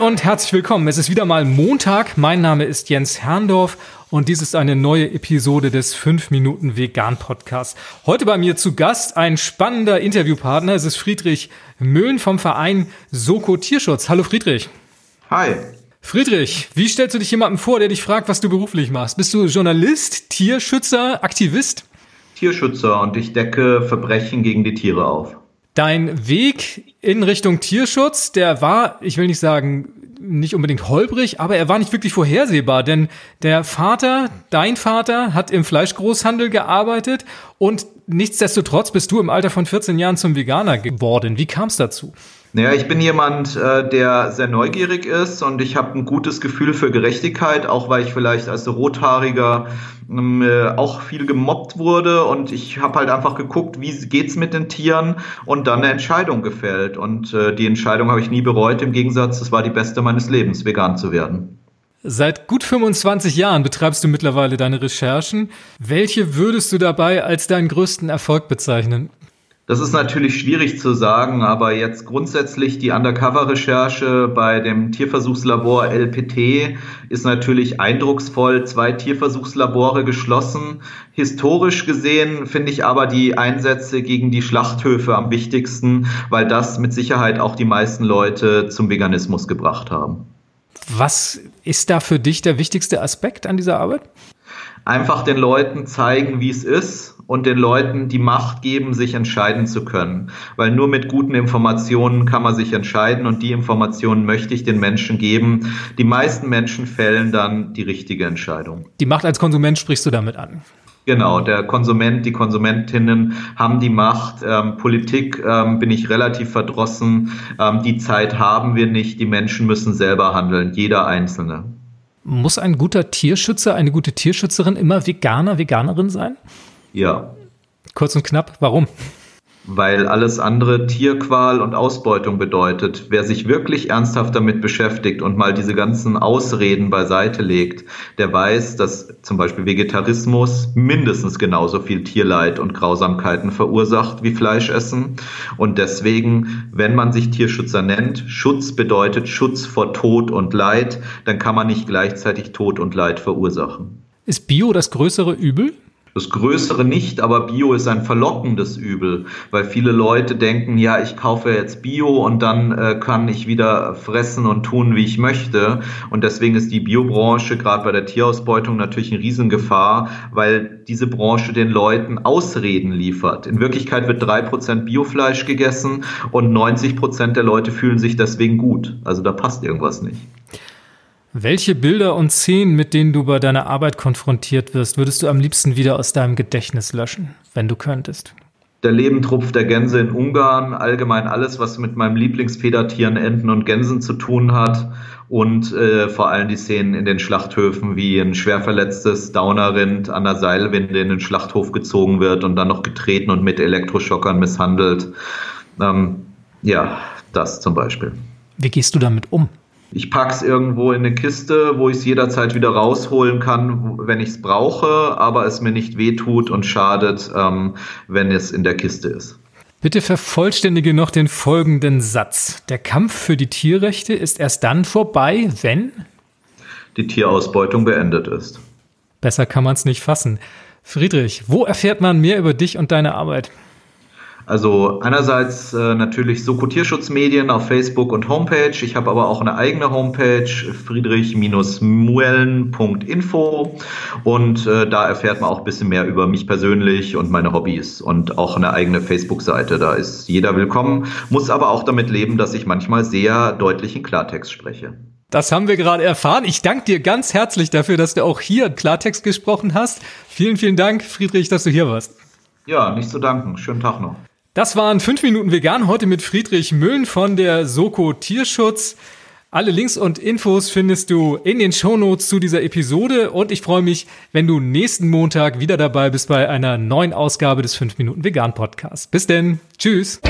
und herzlich willkommen. Es ist wieder mal Montag. Mein Name ist Jens Herrndorf und dies ist eine neue Episode des 5 Minuten Vegan Podcasts. Heute bei mir zu Gast ein spannender Interviewpartner. Es ist Friedrich Möhn vom Verein Soko Tierschutz. Hallo Friedrich. Hi. Friedrich, wie stellst du dich jemandem vor, der dich fragt, was du beruflich machst? Bist du Journalist, Tierschützer, Aktivist? Tierschützer und ich decke Verbrechen gegen die Tiere auf. Dein Weg in Richtung Tierschutz, der war, ich will nicht sagen, nicht unbedingt holprig, aber er war nicht wirklich vorhersehbar, denn der Vater, dein Vater, hat im Fleischgroßhandel gearbeitet und nichtsdestotrotz bist du im Alter von 14 Jahren zum Veganer geworden. Wie kam es dazu? Naja, ich bin jemand, äh, der sehr neugierig ist und ich habe ein gutes Gefühl für Gerechtigkeit, auch weil ich vielleicht als Rothaariger ähm, äh, auch viel gemobbt wurde und ich habe halt einfach geguckt, wie geht's mit den Tieren und dann eine Entscheidung gefällt und äh, die Entscheidung habe ich nie bereut. Im Gegensatz, es war die beste meines Lebens, vegan zu werden. Seit gut 25 Jahren betreibst du mittlerweile deine Recherchen. Welche würdest du dabei als deinen größten Erfolg bezeichnen? Das ist natürlich schwierig zu sagen, aber jetzt grundsätzlich die Undercover-Recherche bei dem Tierversuchslabor LPT ist natürlich eindrucksvoll. Zwei Tierversuchslabore geschlossen. Historisch gesehen finde ich aber die Einsätze gegen die Schlachthöfe am wichtigsten, weil das mit Sicherheit auch die meisten Leute zum Veganismus gebracht haben. Was ist da für dich der wichtigste Aspekt an dieser Arbeit? Einfach den Leuten zeigen, wie es ist und den Leuten die Macht geben, sich entscheiden zu können. Weil nur mit guten Informationen kann man sich entscheiden und die Informationen möchte ich den Menschen geben. Die meisten Menschen fällen dann die richtige Entscheidung. Die Macht als Konsument sprichst du damit an. Genau, der Konsument, die Konsumentinnen haben die Macht. Ähm, Politik ähm, bin ich relativ verdrossen. Ähm, die Zeit haben wir nicht. Die Menschen müssen selber handeln, jeder Einzelne. Muss ein guter Tierschützer, eine gute Tierschützerin immer Veganer, Veganerin sein? Ja. Kurz und knapp, warum? Weil alles andere Tierqual und Ausbeutung bedeutet. Wer sich wirklich ernsthaft damit beschäftigt und mal diese ganzen Ausreden beiseite legt, der weiß, dass zum Beispiel Vegetarismus mindestens genauso viel Tierleid und Grausamkeiten verursacht wie Fleischessen. Und deswegen, wenn man sich Tierschützer nennt, Schutz bedeutet Schutz vor Tod und Leid, dann kann man nicht gleichzeitig Tod und Leid verursachen. Ist Bio das größere Übel? Das Größere nicht, aber Bio ist ein verlockendes Übel, weil viele Leute denken, ja, ich kaufe jetzt Bio und dann äh, kann ich wieder fressen und tun, wie ich möchte. Und deswegen ist die Biobranche gerade bei der Tierausbeutung natürlich eine Riesengefahr, weil diese Branche den Leuten Ausreden liefert. In Wirklichkeit wird drei Prozent Biofleisch gegessen und 90 Prozent der Leute fühlen sich deswegen gut. Also da passt irgendwas nicht. Welche Bilder und Szenen, mit denen du bei deiner Arbeit konfrontiert wirst, würdest du am liebsten wieder aus deinem Gedächtnis löschen, wenn du könntest? Der Lebendrupf der Gänse in Ungarn, allgemein alles, was mit meinem Lieblingsfedertieren, Enten und Gänsen zu tun hat und äh, vor allem die Szenen in den Schlachthöfen, wie ein schwer verletztes Daunerrind an der Seilwinde in den Schlachthof gezogen wird und dann noch getreten und mit Elektroschockern misshandelt. Ähm, ja, das zum Beispiel. Wie gehst du damit um? Ich pack's irgendwo in eine Kiste, wo ich es jederzeit wieder rausholen kann, wenn ich es brauche, aber es mir nicht wehtut und schadet, ähm, wenn es in der Kiste ist. Bitte vervollständige noch den folgenden Satz. Der Kampf für die Tierrechte ist erst dann vorbei, wenn die Tierausbeutung beendet ist. Besser kann man es nicht fassen. Friedrich, wo erfährt man mehr über dich und deine Arbeit? Also einerseits äh, natürlich Soko Tierschutzmedien auf Facebook und Homepage. Ich habe aber auch eine eigene Homepage, friedrich-muellen.info und äh, da erfährt man auch ein bisschen mehr über mich persönlich und meine Hobbys und auch eine eigene Facebook-Seite. Da ist jeder willkommen, muss aber auch damit leben, dass ich manchmal sehr deutlich in Klartext spreche. Das haben wir gerade erfahren. Ich danke dir ganz herzlich dafür, dass du auch hier Klartext gesprochen hast. Vielen, vielen Dank, Friedrich, dass du hier warst. Ja, nicht zu danken. Schönen Tag noch. Das waren 5 Minuten vegan heute mit Friedrich Müllen von der Soko Tierschutz. Alle Links und Infos findest du in den Shownotes zu dieser Episode und ich freue mich, wenn du nächsten Montag wieder dabei bist bei einer neuen Ausgabe des 5 Minuten Vegan Podcasts. Bis denn. Tschüss.